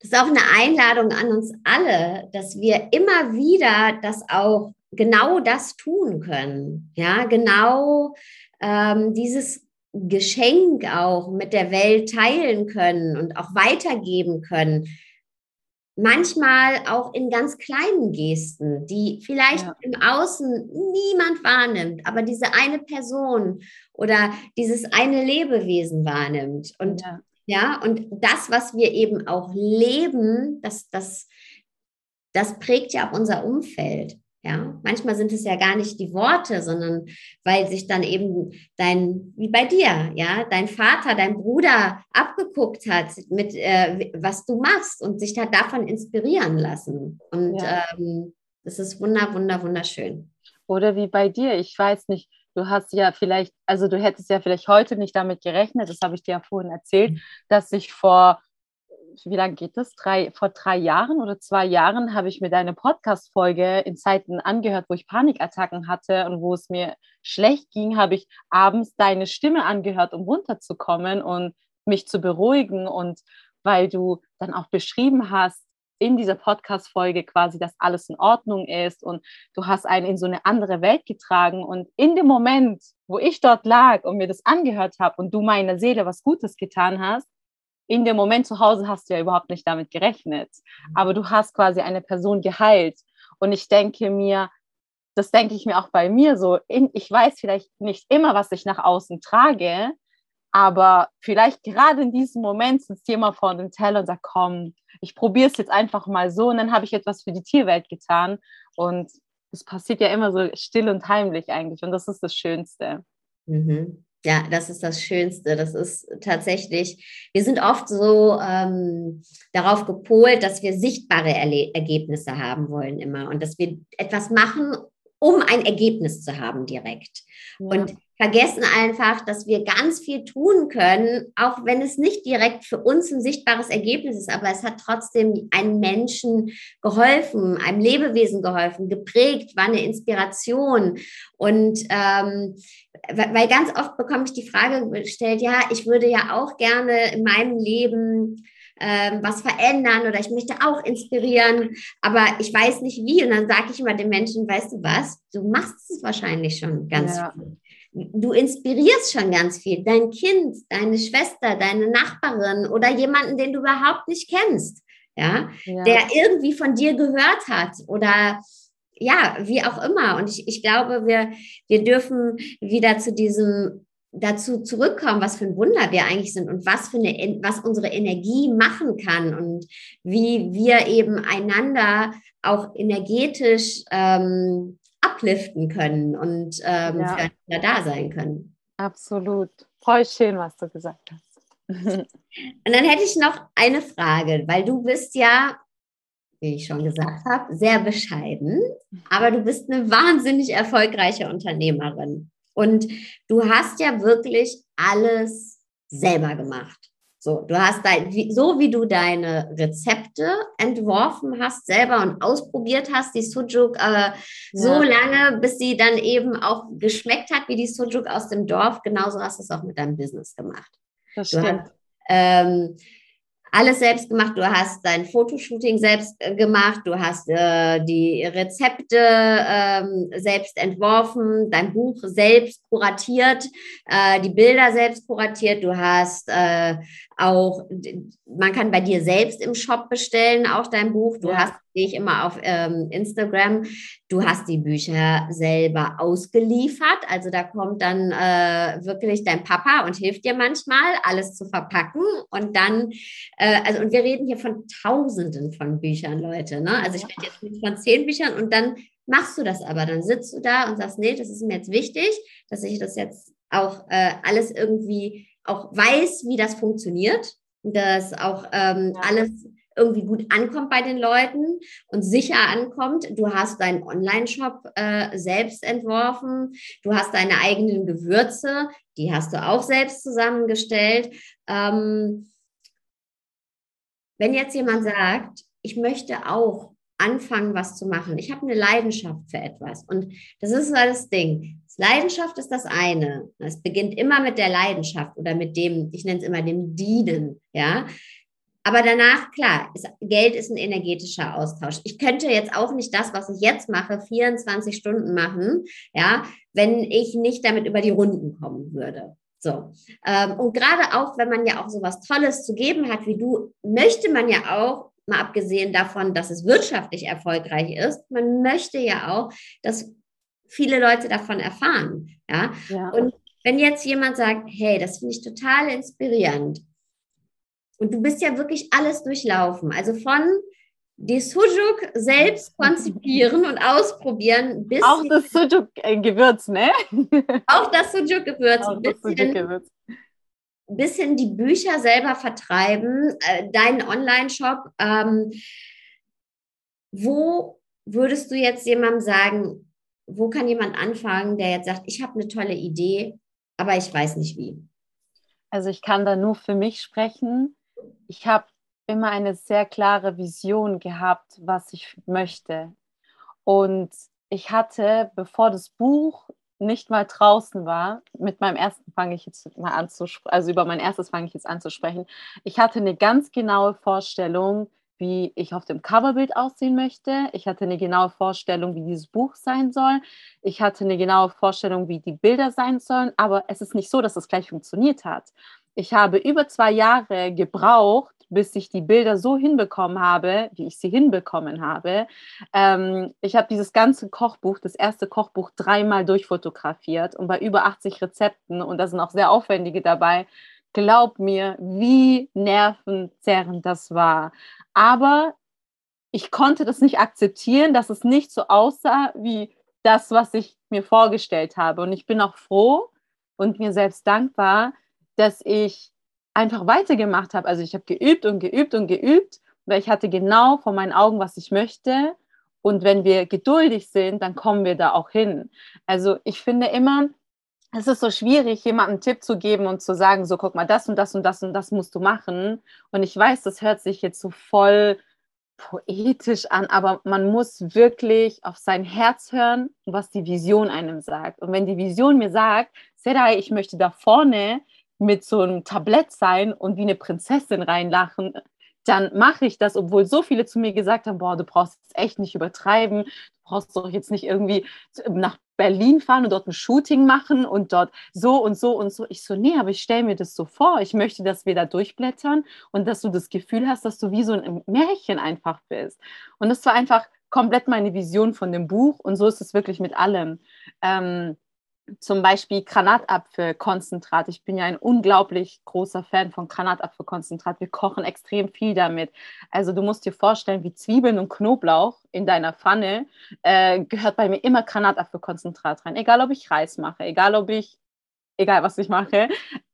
das ist auch eine Einladung an uns alle, dass wir immer wieder das auch genau das tun können. Ja, genau ähm, dieses Geschenk auch mit der Welt teilen können und auch weitergeben können. Manchmal auch in ganz kleinen Gesten, die vielleicht ja. im Außen niemand wahrnimmt, aber diese eine Person oder dieses eine Lebewesen wahrnimmt. Und ja, ja und das, was wir eben auch leben, das, das, das prägt ja auch unser Umfeld. Ja, manchmal sind es ja gar nicht die Worte, sondern weil sich dann eben dein, wie bei dir, ja, dein Vater, dein Bruder abgeguckt hat mit, äh, was du machst und sich hat davon inspirieren lassen. Und ja. ähm, das ist wunder, wunder, wunderschön. Oder wie bei dir, ich weiß nicht, du hast ja vielleicht, also du hättest ja vielleicht heute nicht damit gerechnet, das habe ich dir ja vorhin erzählt, mhm. dass ich vor wie lange geht das? Drei, vor drei Jahren oder zwei Jahren habe ich mir deine Podcast-Folge in Zeiten angehört, wo ich Panikattacken hatte und wo es mir schlecht ging, habe ich abends deine Stimme angehört, um runterzukommen und mich zu beruhigen. Und weil du dann auch beschrieben hast, in dieser Podcast-Folge quasi, dass alles in Ordnung ist und du hast einen in so eine andere Welt getragen. Und in dem Moment, wo ich dort lag und mir das angehört habe und du meiner Seele was Gutes getan hast, in dem Moment zu Hause hast du ja überhaupt nicht damit gerechnet. Mhm. Aber du hast quasi eine Person geheilt. Und ich denke mir, das denke ich mir auch bei mir so, in, ich weiß vielleicht nicht immer, was ich nach außen trage, aber vielleicht gerade in diesem Moment sitzt jemand vor dem Teller und sagt, komm, ich probiere es jetzt einfach mal so und dann habe ich etwas für die Tierwelt getan. Und es passiert ja immer so still und heimlich eigentlich und das ist das Schönste. Mhm. Ja, das ist das Schönste. Das ist tatsächlich, wir sind oft so ähm, darauf gepolt, dass wir sichtbare Erle Ergebnisse haben wollen immer und dass wir etwas machen, um ein Ergebnis zu haben direkt. Ja. Und vergessen einfach, dass wir ganz viel tun können, auch wenn es nicht direkt für uns ein sichtbares Ergebnis ist, aber es hat trotzdem einem Menschen geholfen, einem Lebewesen geholfen, geprägt, war eine Inspiration. Und ähm, weil ganz oft bekomme ich die Frage gestellt, ja, ich würde ja auch gerne in meinem Leben ähm, was verändern oder ich möchte auch inspirieren, aber ich weiß nicht wie. Und dann sage ich immer den Menschen, weißt du was, du machst es wahrscheinlich schon ganz ja. viel du inspirierst schon ganz viel. Dein Kind, deine Schwester, deine Nachbarin oder jemanden, den du überhaupt nicht kennst, ja, ja. der irgendwie von dir gehört hat oder ja, wie auch immer. Und ich, ich glaube, wir, wir dürfen wieder zu diesem dazu zurückkommen, was für ein Wunder wir eigentlich sind und was für eine, was unsere Energie machen kann und wie wir eben einander auch energetisch ähm, upliften können und ähm, ja. füreinander da sein können. Absolut. Voll schön, was du gesagt hast. und dann hätte ich noch eine Frage, weil du bist ja, wie ich schon gesagt habe, sehr bescheiden, aber du bist eine wahnsinnig erfolgreiche Unternehmerin. Und du hast ja wirklich alles selber gemacht. So, du hast dein, so wie du deine Rezepte entworfen hast selber und ausprobiert hast, die Sujuk, äh, ja. so lange, bis sie dann eben auch geschmeckt hat wie die Sujuk aus dem Dorf. Genauso hast du es auch mit deinem Business gemacht. Das stimmt. Hast, ähm, alles selbst gemacht. Du hast dein Fotoshooting selbst äh, gemacht, du hast äh, die Rezepte ähm, selbst entworfen, dein Buch selbst kuratiert, äh, die Bilder selbst kuratiert. Du hast äh, auch, man kann bei dir selbst im Shop bestellen, auch dein Buch. Du ja. hast, sehe ich immer auf ähm, Instagram, du hast die Bücher selber ausgeliefert. Also da kommt dann äh, wirklich dein Papa und hilft dir manchmal, alles zu verpacken. Und dann, äh, also und wir reden hier von Tausenden von Büchern, Leute. Ne? Also ich rede jetzt nicht von zehn Büchern und dann machst du das aber. Dann sitzt du da und sagst, nee, das ist mir jetzt wichtig, dass ich das jetzt auch äh, alles irgendwie auch weiß, wie das funktioniert, dass auch ähm, ja. alles irgendwie gut ankommt bei den Leuten und sicher ankommt. Du hast deinen Online-Shop äh, selbst entworfen. Du hast deine eigenen Gewürze, die hast du auch selbst zusammengestellt. Ähm, wenn jetzt jemand sagt, ich möchte auch anfangen, was zu machen. Ich habe eine Leidenschaft für etwas. Und das ist das Ding. Leidenschaft ist das eine. Es beginnt immer mit der Leidenschaft oder mit dem, ich nenne es immer dem Dienen, ja. Aber danach, klar, ist, Geld ist ein energetischer Austausch. Ich könnte jetzt auch nicht das, was ich jetzt mache, 24 Stunden machen, ja, wenn ich nicht damit über die Runden kommen würde. So. Ähm, und gerade auch, wenn man ja auch so was Tolles zu geben hat wie du, möchte man ja auch, mal abgesehen davon, dass es wirtschaftlich erfolgreich ist, man möchte ja auch, dass viele Leute davon erfahren. Ja. ja. Und wenn jetzt jemand sagt, hey, das finde ich total inspirierend. Und du bist ja wirklich alles durchlaufen. Also von die Sujuk selbst konzipieren und ausprobieren. Bis auch das Sujuk-Gewürz, ne? Auch das Sujuk-Gewürz. Bis, Sujuk bis hin die Bücher selber vertreiben, äh, deinen Online-Shop. Ähm, wo würdest du jetzt jemandem sagen, wo kann jemand anfangen, der jetzt sagt, ich habe eine tolle Idee, aber ich weiß nicht wie? Also ich kann da nur für mich sprechen. Ich habe immer eine sehr klare Vision gehabt, was ich möchte. Und ich hatte, bevor das Buch nicht mal draußen war, mit meinem ersten fange ich jetzt mal an zu also über mein erstes fange ich jetzt an zu sprechen. Ich hatte eine ganz genaue Vorstellung, wie ich auf dem Coverbild aussehen möchte. Ich hatte eine genaue Vorstellung, wie dieses Buch sein soll. Ich hatte eine genaue Vorstellung, wie die Bilder sein sollen. Aber es ist nicht so, dass es gleich funktioniert hat. Ich habe über zwei Jahre gebraucht, bis ich die Bilder so hinbekommen habe, wie ich sie hinbekommen habe. Ähm, ich habe dieses ganze Kochbuch, das erste Kochbuch, dreimal durchfotografiert und bei über 80 Rezepten, und da sind auch sehr aufwendige dabei, glaub mir, wie nervenzerrend das war. Aber ich konnte das nicht akzeptieren, dass es nicht so aussah wie das, was ich mir vorgestellt habe. Und ich bin auch froh und mir selbst dankbar, dass ich einfach weitergemacht habe. Also ich habe geübt und geübt und geübt, weil ich hatte genau vor meinen Augen, was ich möchte. Und wenn wir geduldig sind, dann kommen wir da auch hin. Also ich finde immer, es ist so schwierig, jemandem einen Tipp zu geben und zu sagen, so guck mal, das und das und das und das musst du machen. Und ich weiß, das hört sich jetzt so voll poetisch an, aber man muss wirklich auf sein Herz hören, was die Vision einem sagt. Und wenn die Vision mir sagt, Serai, ich möchte da vorne mit so einem Tablett sein und wie eine Prinzessin reinlachen, dann mache ich das, obwohl so viele zu mir gesagt haben, boah, du brauchst es echt nicht übertreiben, du brauchst doch jetzt nicht irgendwie nach Berlin fahren und dort ein Shooting machen und dort so und so und so. Ich so, nee, aber ich stelle mir das so vor. Ich möchte, dass wir da durchblättern und dass du das Gefühl hast, dass du wie so ein Märchen einfach bist. Und das war einfach komplett meine Vision von dem Buch und so ist es wirklich mit allem. Ähm, zum Beispiel Granatapfelkonzentrat. Ich bin ja ein unglaublich großer Fan von Granatapfelkonzentrat. Wir kochen extrem viel damit. Also du musst dir vorstellen, wie Zwiebeln und Knoblauch in deiner Pfanne äh, gehört bei mir immer Granatapfelkonzentrat rein. Egal, ob ich Reis mache, egal, ob ich, egal was ich mache,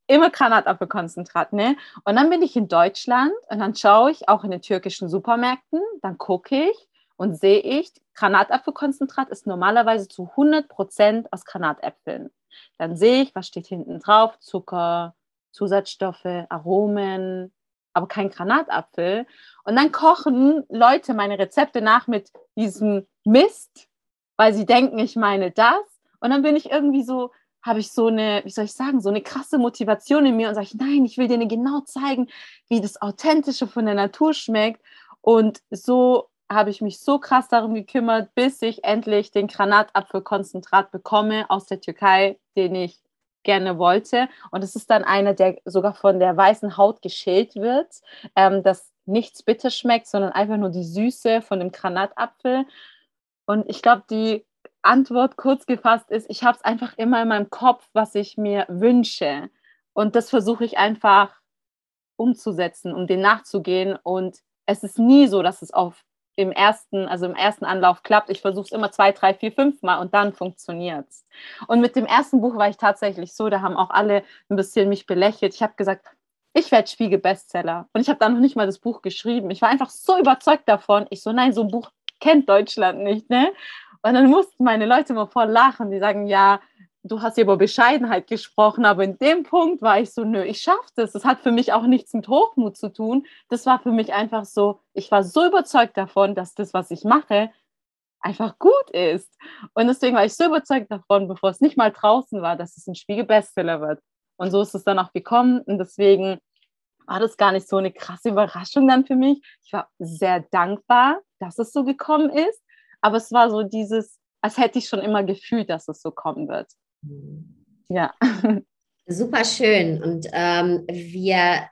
immer Granatapfelkonzentrat. Ne? Und dann bin ich in Deutschland und dann schaue ich auch in den türkischen Supermärkten, dann gucke ich und sehe ich, Granatapfelkonzentrat ist normalerweise zu 100% aus Granatäpfeln. Dann sehe ich, was steht hinten drauf, Zucker, Zusatzstoffe, Aromen, aber kein Granatapfel. Und dann kochen Leute meine Rezepte nach mit diesem Mist, weil sie denken, ich meine das. Und dann bin ich irgendwie so, habe ich so eine, wie soll ich sagen, so eine krasse Motivation in mir und sage ich, nein, ich will dir genau zeigen, wie das Authentische von der Natur schmeckt. Und so habe ich mich so krass darum gekümmert, bis ich endlich den Granatapfelkonzentrat bekomme aus der Türkei, den ich gerne wollte. Und es ist dann einer, der sogar von der weißen Haut geschält wird, ähm, dass nichts bitter schmeckt, sondern einfach nur die Süße von dem Granatapfel. Und ich glaube, die Antwort kurz gefasst ist, ich habe es einfach immer in meinem Kopf, was ich mir wünsche. Und das versuche ich einfach umzusetzen, um dem nachzugehen. Und es ist nie so, dass es auf im ersten, also im ersten Anlauf klappt. Ich versuche es immer zwei, drei, vier, fünf Mal und dann funktioniert es. Und mit dem ersten Buch war ich tatsächlich so, da haben auch alle ein bisschen mich belächelt. Ich habe gesagt, ich werde Spiegel-Bestseller. Und ich habe dann noch nicht mal das Buch geschrieben. Ich war einfach so überzeugt davon. Ich so, nein, so ein Buch kennt Deutschland nicht, ne? Und dann mussten meine Leute immer voll lachen. Die sagen, ja, du hast ja über Bescheidenheit gesprochen, aber in dem Punkt war ich so, nö, ich schaffe das. Das hat für mich auch nichts mit Hochmut zu tun. Das war für mich einfach so, ich war so überzeugt davon, dass das, was ich mache, einfach gut ist. Und deswegen war ich so überzeugt davon, bevor es nicht mal draußen war, dass es ein Spiegel-Bestseller wird. Und so ist es dann auch gekommen. Und deswegen war das gar nicht so eine krasse Überraschung dann für mich. Ich war sehr dankbar, dass es so gekommen ist. Aber es war so dieses, als hätte ich schon immer gefühlt, dass es so kommen wird. Ja. Super schön. Und ähm, wir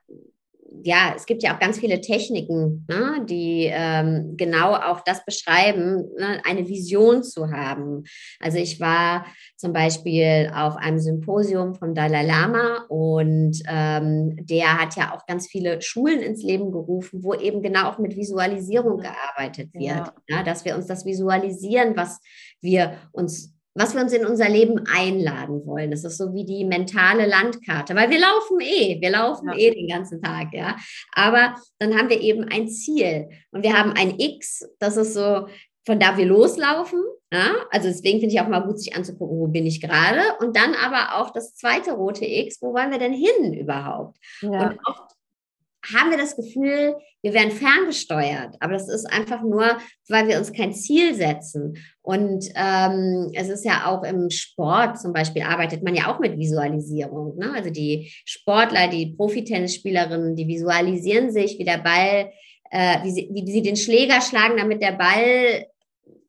ja, es gibt ja auch ganz viele Techniken, ne, die ähm, genau auch das beschreiben, ne, eine Vision zu haben. Also ich war zum Beispiel auf einem Symposium von Dalai Lama und ähm, der hat ja auch ganz viele Schulen ins Leben gerufen, wo eben genau auch mit Visualisierung gearbeitet wird, ja. Ja, dass wir uns das visualisieren, was wir uns was wir uns in unser Leben einladen wollen. Das ist so wie die mentale Landkarte, weil wir laufen eh, wir laufen ja. eh den ganzen Tag, ja. Aber dann haben wir eben ein Ziel und wir haben ein X, das ist so, von da wir loslaufen. Ja? Also deswegen finde ich auch mal gut, sich anzugucken, wo bin ich gerade. Und dann aber auch das zweite rote X, wo wollen wir denn hin überhaupt? Ja. Und oft haben wir das Gefühl, wir werden ferngesteuert. Aber das ist einfach nur, weil wir uns kein Ziel setzen. Und ähm, es ist ja auch im Sport zum Beispiel, arbeitet man ja auch mit Visualisierung. Ne? Also die Sportler, die Profitennisspielerinnen, die visualisieren sich, wie der Ball, äh, wie, sie, wie sie den Schläger schlagen, damit der Ball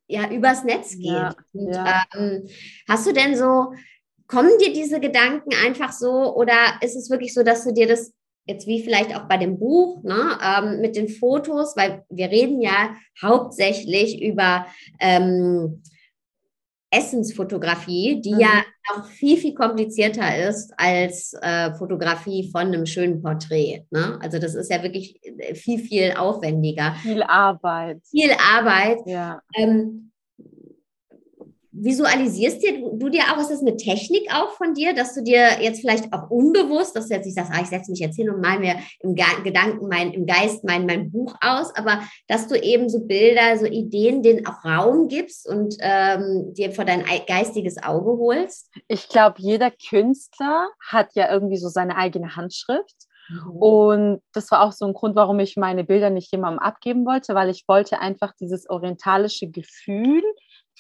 ja übers Netz geht. Ja, Und, ja. Ähm, hast du denn so, kommen dir diese Gedanken einfach so oder ist es wirklich so, dass du dir das jetzt wie vielleicht auch bei dem Buch, ne, ähm, mit den Fotos, weil wir reden ja hauptsächlich über ähm, Essensfotografie, die mhm. ja noch viel, viel komplizierter ist als äh, Fotografie von einem schönen Porträt. Ne? Also das ist ja wirklich äh, viel, viel aufwendiger. Viel Arbeit. Viel Arbeit. Ja. Ähm, visualisierst dir, du dir auch, ist das eine Technik auch von dir, dass du dir jetzt vielleicht auch unbewusst, dass du jetzt nicht sagst, ah, ich setze mich jetzt hin und mal mir im Gedanken, mein, im Geist mein, mein Buch aus, aber dass du eben so Bilder, so Ideen, denen auch Raum gibst und ähm, dir vor dein geistiges Auge holst? Ich glaube, jeder Künstler hat ja irgendwie so seine eigene Handschrift. Mhm. Und das war auch so ein Grund, warum ich meine Bilder nicht jemandem abgeben wollte, weil ich wollte einfach dieses orientalische Gefühl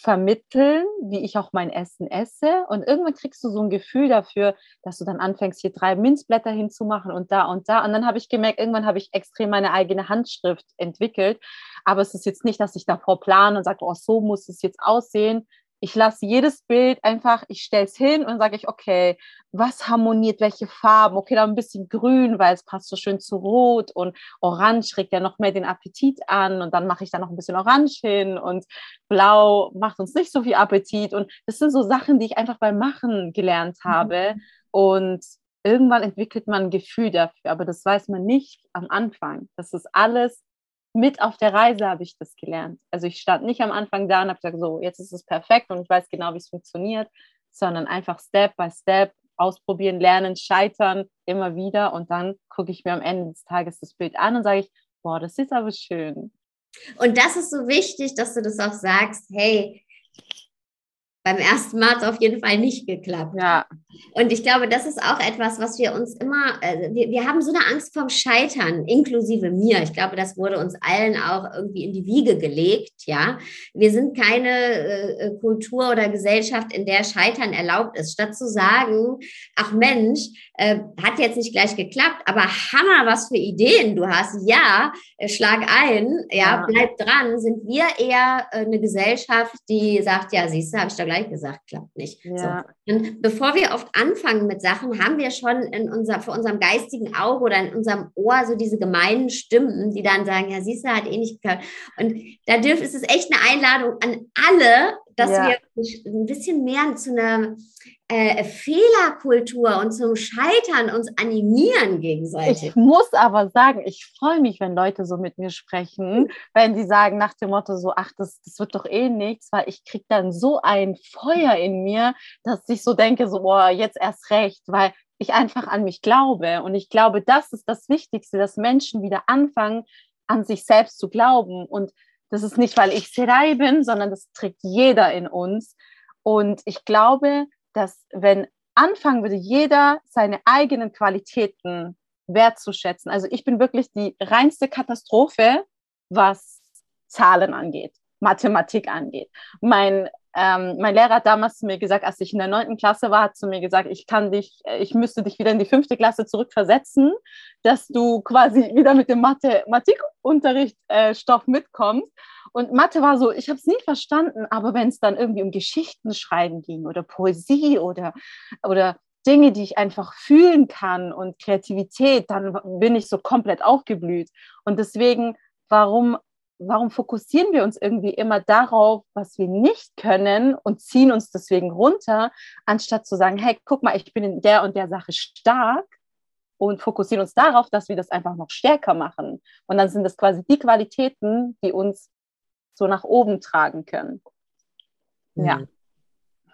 vermitteln, wie ich auch mein Essen esse. Und irgendwann kriegst du so ein Gefühl dafür, dass du dann anfängst, hier drei Minzblätter hinzumachen und da und da. Und dann habe ich gemerkt, irgendwann habe ich extrem meine eigene Handschrift entwickelt. Aber es ist jetzt nicht, dass ich davor plane und sage, oh, so muss es jetzt aussehen, ich lasse jedes Bild einfach, ich stelle es hin und sage ich, okay, was harmoniert, welche Farben? Okay, da ein bisschen grün, weil es passt so schön zu rot und orange regt ja noch mehr den Appetit an und dann mache ich da noch ein bisschen orange hin und blau macht uns nicht so viel Appetit und das sind so Sachen, die ich einfach beim Machen gelernt mhm. habe mhm. und irgendwann entwickelt man ein Gefühl dafür, aber das weiß man nicht am Anfang. Das ist alles mit auf der Reise habe ich das gelernt. Also ich stand nicht am Anfang da und habe gesagt, so, jetzt ist es perfekt und ich weiß genau, wie es funktioniert, sondern einfach Step by Step ausprobieren, lernen, scheitern, immer wieder und dann gucke ich mir am Ende des Tages das Bild an und sage ich, boah, das ist aber schön. Und das ist so wichtig, dass du das auch sagst, hey, beim ersten Mal hat es auf jeden Fall nicht geklappt. Ja. Und ich glaube, das ist auch etwas, was wir uns immer, äh, wir, wir haben so eine Angst vorm Scheitern, inklusive mir. Ich glaube, das wurde uns allen auch irgendwie in die Wiege gelegt, ja. Wir sind keine äh, äh Kultur oder Gesellschaft, in der Scheitern erlaubt ist. Statt zu sagen, ach Mensch, äh, hat jetzt nicht gleich geklappt, aber Hammer, was für Ideen du hast. Ja, äh, schlag ein, ja, ja, bleib dran. Sind wir eher äh, eine Gesellschaft, die sagt, ja, siehst du, habe ich doch gleich gesagt, klappt nicht. Ja. So. Und bevor wir oft anfangen mit Sachen, haben wir schon in unser, vor unserem geistigen Auge oder in unserem Ohr so diese gemeinen Stimmen, die dann sagen, ja, siehst du, hat eh nicht geklappt. Und da dürfen, ist es echt eine Einladung an alle, dass ja. wir ein bisschen mehr zu einer äh, Fehlerkultur und zum Scheitern uns animieren gegenseitig. Ich muss aber sagen, ich freue mich, wenn Leute so mit mir sprechen, wenn die sagen nach dem Motto so, ach, das, das wird doch eh nichts, weil ich kriege dann so ein Feuer in mir, dass ich so denke, so, boah, jetzt erst recht, weil ich einfach an mich glaube. Und ich glaube, das ist das Wichtigste, dass Menschen wieder anfangen, an sich selbst zu glauben. Und das ist nicht, weil ich Serai bin, sondern das trägt jeder in uns. Und ich glaube, dass wenn anfangen würde, jeder seine eigenen Qualitäten wertzuschätzen. Also ich bin wirklich die reinste Katastrophe, was Zahlen angeht, Mathematik angeht. Mein, ähm, mein Lehrer hat damals zu mir gesagt, als ich in der neunten Klasse war, hat zu mir gesagt, ich kann dich, ich müsste dich wieder in die fünfte Klasse zurückversetzen, dass du quasi wieder mit dem Mathematikunterricht äh, Stoff mitkommst. Und Mathe war so, ich habe es nie verstanden, aber wenn es dann irgendwie um Geschichten schreiben ging oder Poesie oder, oder Dinge, die ich einfach fühlen kann und Kreativität, dann bin ich so komplett aufgeblüht. Und deswegen, warum, warum fokussieren wir uns irgendwie immer darauf, was wir nicht können und ziehen uns deswegen runter, anstatt zu sagen, hey, guck mal, ich bin in der und der Sache stark und fokussieren uns darauf, dass wir das einfach noch stärker machen. Und dann sind das quasi die Qualitäten, die uns so nach oben tragen können. Ja.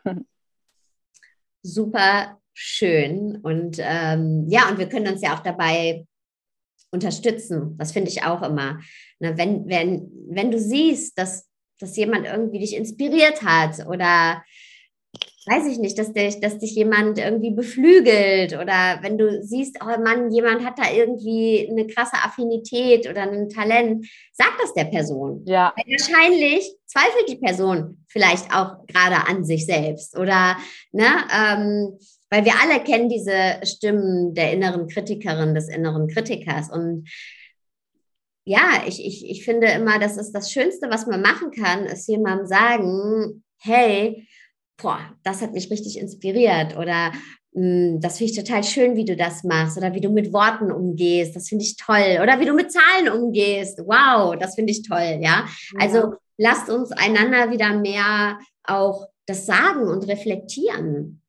Mhm. Super schön. Und ähm, ja, und wir können uns ja auch dabei unterstützen. Das finde ich auch immer. Ne, wenn, wenn, wenn du siehst, dass, dass jemand irgendwie dich inspiriert hat oder weiß ich nicht, dass dich, dass dich jemand irgendwie beflügelt oder wenn du siehst, oh Mann, jemand hat da irgendwie eine krasse Affinität oder ein Talent, sag das der Person. Ja. Weil wahrscheinlich zweifelt die Person vielleicht auch gerade an sich selbst oder, ne, ähm, weil wir alle kennen diese Stimmen der inneren Kritikerin, des inneren Kritikers und ja, ich, ich, ich finde immer, das ist das Schönste, was man machen kann, ist jemandem sagen, hey, boah, das hat mich richtig inspiriert oder hm, das finde ich total schön, wie du das machst oder wie du mit Worten umgehst. Das finde ich toll. Oder wie du mit Zahlen umgehst. Wow, das finde ich toll. Ja, also lasst uns einander wieder mehr auch das sagen und reflektieren.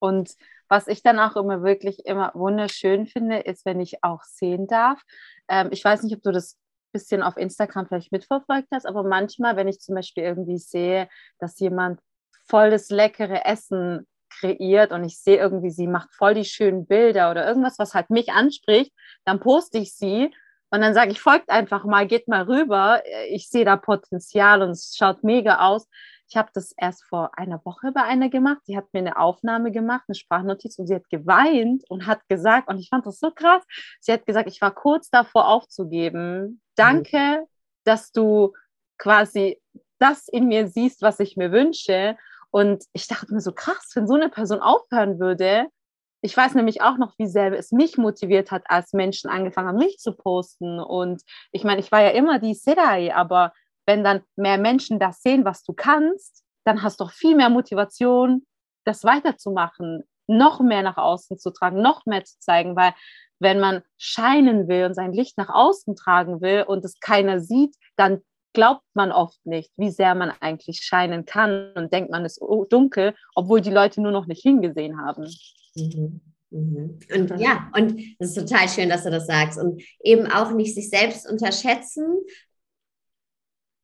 Und was ich dann auch immer wirklich immer wunderschön finde, ist, wenn ich auch sehen darf. Ähm, ich weiß nicht, ob du das bisschen auf Instagram vielleicht mitverfolgt hast, aber manchmal, wenn ich zum Beispiel irgendwie sehe, dass jemand voll das leckere Essen kreiert und ich sehe irgendwie, sie macht voll die schönen Bilder oder irgendwas, was halt mich anspricht, dann poste ich sie und dann sage ich, folgt einfach mal, geht mal rüber. Ich sehe da Potenzial und es schaut mega aus. Ich habe das erst vor einer Woche bei einer gemacht. Die hat mir eine Aufnahme gemacht, eine Sprachnotiz und sie hat geweint und hat gesagt, und ich fand das so krass, sie hat gesagt, ich war kurz davor aufzugeben. Danke, dass du quasi das in mir siehst, was ich mir wünsche. Und ich dachte mir so krass, wenn so eine Person aufhören würde, ich weiß nämlich auch noch, wie sehr es mich motiviert hat, als Menschen angefangen haben, mich zu posten. Und ich meine, ich war ja immer die Serai, aber wenn dann mehr Menschen das sehen, was du kannst, dann hast du doch viel mehr Motivation, das weiterzumachen, noch mehr nach außen zu tragen, noch mehr zu zeigen, weil wenn man scheinen will und sein Licht nach außen tragen will und es keiner sieht, dann glaubt man oft nicht, wie sehr man eigentlich scheinen kann und denkt, man ist dunkel, obwohl die Leute nur noch nicht hingesehen haben. Mhm. Mhm. Und ja, und es ist total schön, dass du das sagst. Und eben auch nicht sich selbst unterschätzen,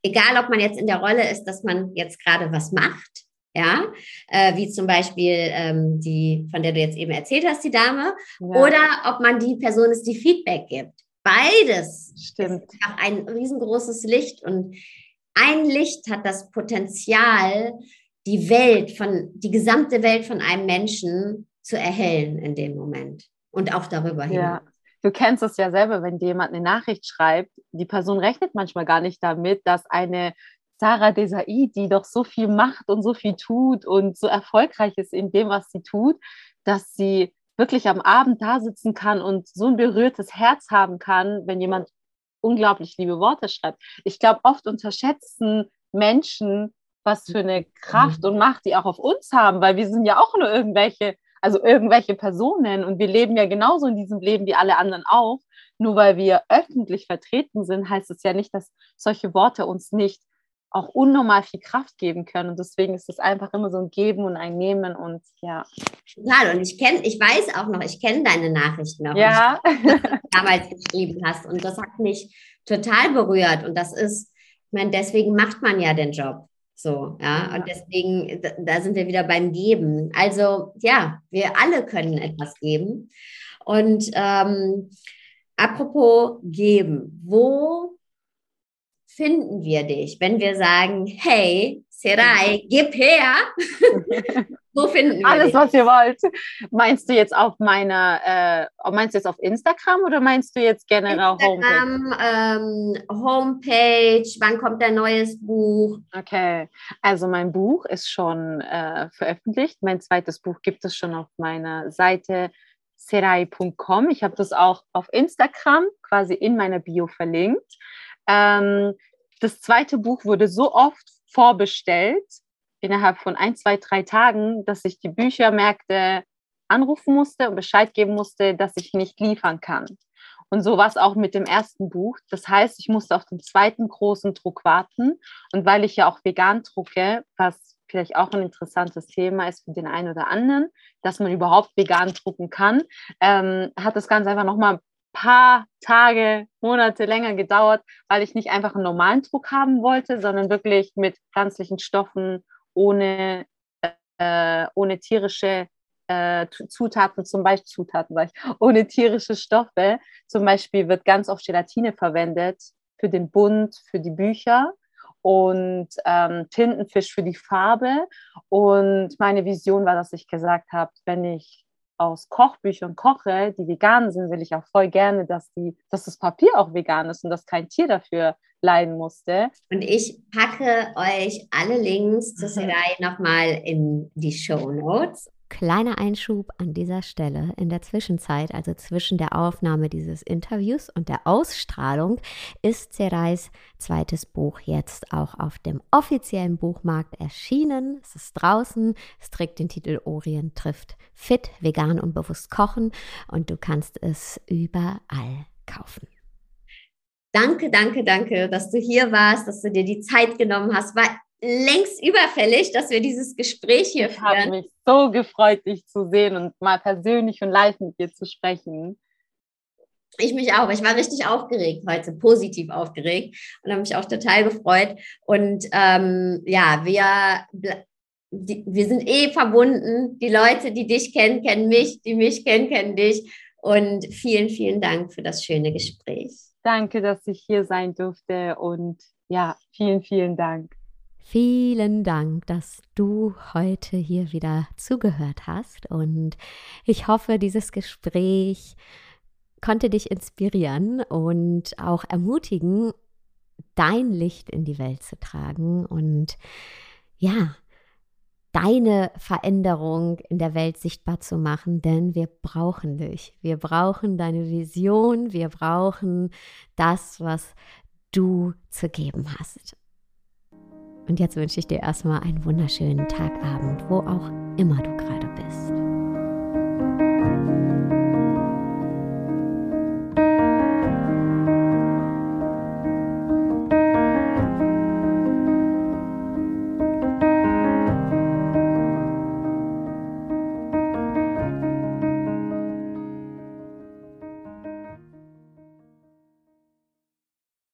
egal ob man jetzt in der Rolle ist, dass man jetzt gerade was macht, ja, äh, wie zum Beispiel ähm, die, von der du jetzt eben erzählt hast, die Dame, ja. oder ob man die Person ist, die Feedback gibt. Beides Stimmt. ist ein riesengroßes Licht und ein Licht hat das Potenzial, die Welt von, die gesamte Welt von einem Menschen zu erhellen in dem Moment und auch darüber hinaus. Ja. Du kennst es ja selber, wenn dir jemand eine Nachricht schreibt, die Person rechnet manchmal gar nicht damit, dass eine Sarah Desai, die doch so viel macht und so viel tut und so erfolgreich ist in dem, was sie tut, dass sie wirklich am Abend da sitzen kann und so ein berührtes Herz haben kann, wenn jemand unglaublich liebe Worte schreibt. Ich glaube, oft unterschätzen Menschen, was für eine Kraft und Macht die auch auf uns haben, weil wir sind ja auch nur irgendwelche, also irgendwelche Personen und wir leben ja genauso in diesem Leben wie alle anderen auch. Nur weil wir öffentlich vertreten sind, heißt es ja nicht, dass solche Worte uns nicht auch unnormal viel Kraft geben können. Und deswegen ist es einfach immer so ein Geben und ein Nehmen und ja. Total. Und ich kenne, ich weiß auch noch, ich kenne deine Nachrichten noch, ja. die du damals geschrieben hast. Und das hat mich total berührt. Und das ist, ich meine, deswegen macht man ja den Job. So, ja, und deswegen, da sind wir wieder beim Geben. Also, ja, wir alle können etwas geben. Und ähm, apropos geben, wo finden wir dich, wenn wir sagen, hey, Serai, gib her? Wo finden wir Alles, dich? was ihr wollt. Meinst du jetzt auf meiner, äh, meinst du jetzt auf Instagram oder meinst du jetzt generell Instagram, Homepage? Ähm, Homepage, wann kommt dein neues Buch? Okay, also mein Buch ist schon äh, veröffentlicht. Mein zweites Buch gibt es schon auf meiner Seite serai.com. Ich habe das auch auf Instagram quasi in meiner Bio verlinkt. Ähm, das zweite Buch wurde so oft vorbestellt, innerhalb von ein, zwei, drei Tagen, dass ich die Büchermärkte anrufen musste und Bescheid geben musste, dass ich nicht liefern kann. Und so war es auch mit dem ersten Buch. Das heißt, ich musste auf den zweiten großen Druck warten. Und weil ich ja auch vegan drucke, was vielleicht auch ein interessantes Thema ist für den einen oder anderen, dass man überhaupt vegan drucken kann, ähm, hat das Ganze einfach nochmal ein paar Tage, Monate länger gedauert, weil ich nicht einfach einen normalen Druck haben wollte, sondern wirklich mit pflanzlichen Stoffen, ohne, äh, ohne tierische äh, Zutaten, zum Beispiel Zutaten, ohne tierische Stoffe. Zum Beispiel wird ganz oft Gelatine verwendet für den Bund, für die Bücher und ähm, Tintenfisch für die Farbe. Und meine Vision war, dass ich gesagt habe, wenn ich aus Kochbüchern koche, die vegan sind, will ich auch voll gerne, dass, die, dass das Papier auch vegan ist und dass kein Tier dafür leiden musste. Und ich packe euch alle Links zur Serie nochmal in die Show Notes. Kleiner Einschub an dieser Stelle. In der Zwischenzeit, also zwischen der Aufnahme dieses Interviews und der Ausstrahlung, ist Serais zweites Buch jetzt auch auf dem offiziellen Buchmarkt erschienen. Es ist draußen. Es trägt den Titel Orient trifft fit, vegan und bewusst kochen und du kannst es überall kaufen. Danke, danke, danke, dass du hier warst, dass du dir die Zeit genommen hast. War längst überfällig, dass wir dieses Gespräch hier ich führen. Ich habe mich so gefreut, dich zu sehen und mal persönlich und live mit dir zu sprechen. Ich mich auch. Ich war richtig aufgeregt heute, positiv aufgeregt und habe mich auch total gefreut. Und ähm, ja, wir, die, wir sind eh verbunden. Die Leute, die dich kennen, kennen mich. Die mich kennen, kennen dich. Und vielen, vielen Dank für das schöne Gespräch. Danke, dass ich hier sein durfte und ja, vielen, vielen Dank. Vielen Dank, dass du heute hier wieder zugehört hast und ich hoffe, dieses Gespräch konnte dich inspirieren und auch ermutigen, dein Licht in die Welt zu tragen und ja, deine Veränderung in der Welt sichtbar zu machen, denn wir brauchen dich. Wir brauchen deine Vision, wir brauchen das, was du zu geben hast. Und jetzt wünsche ich dir erstmal einen wunderschönen Tag, Abend, wo auch immer du gerade bist.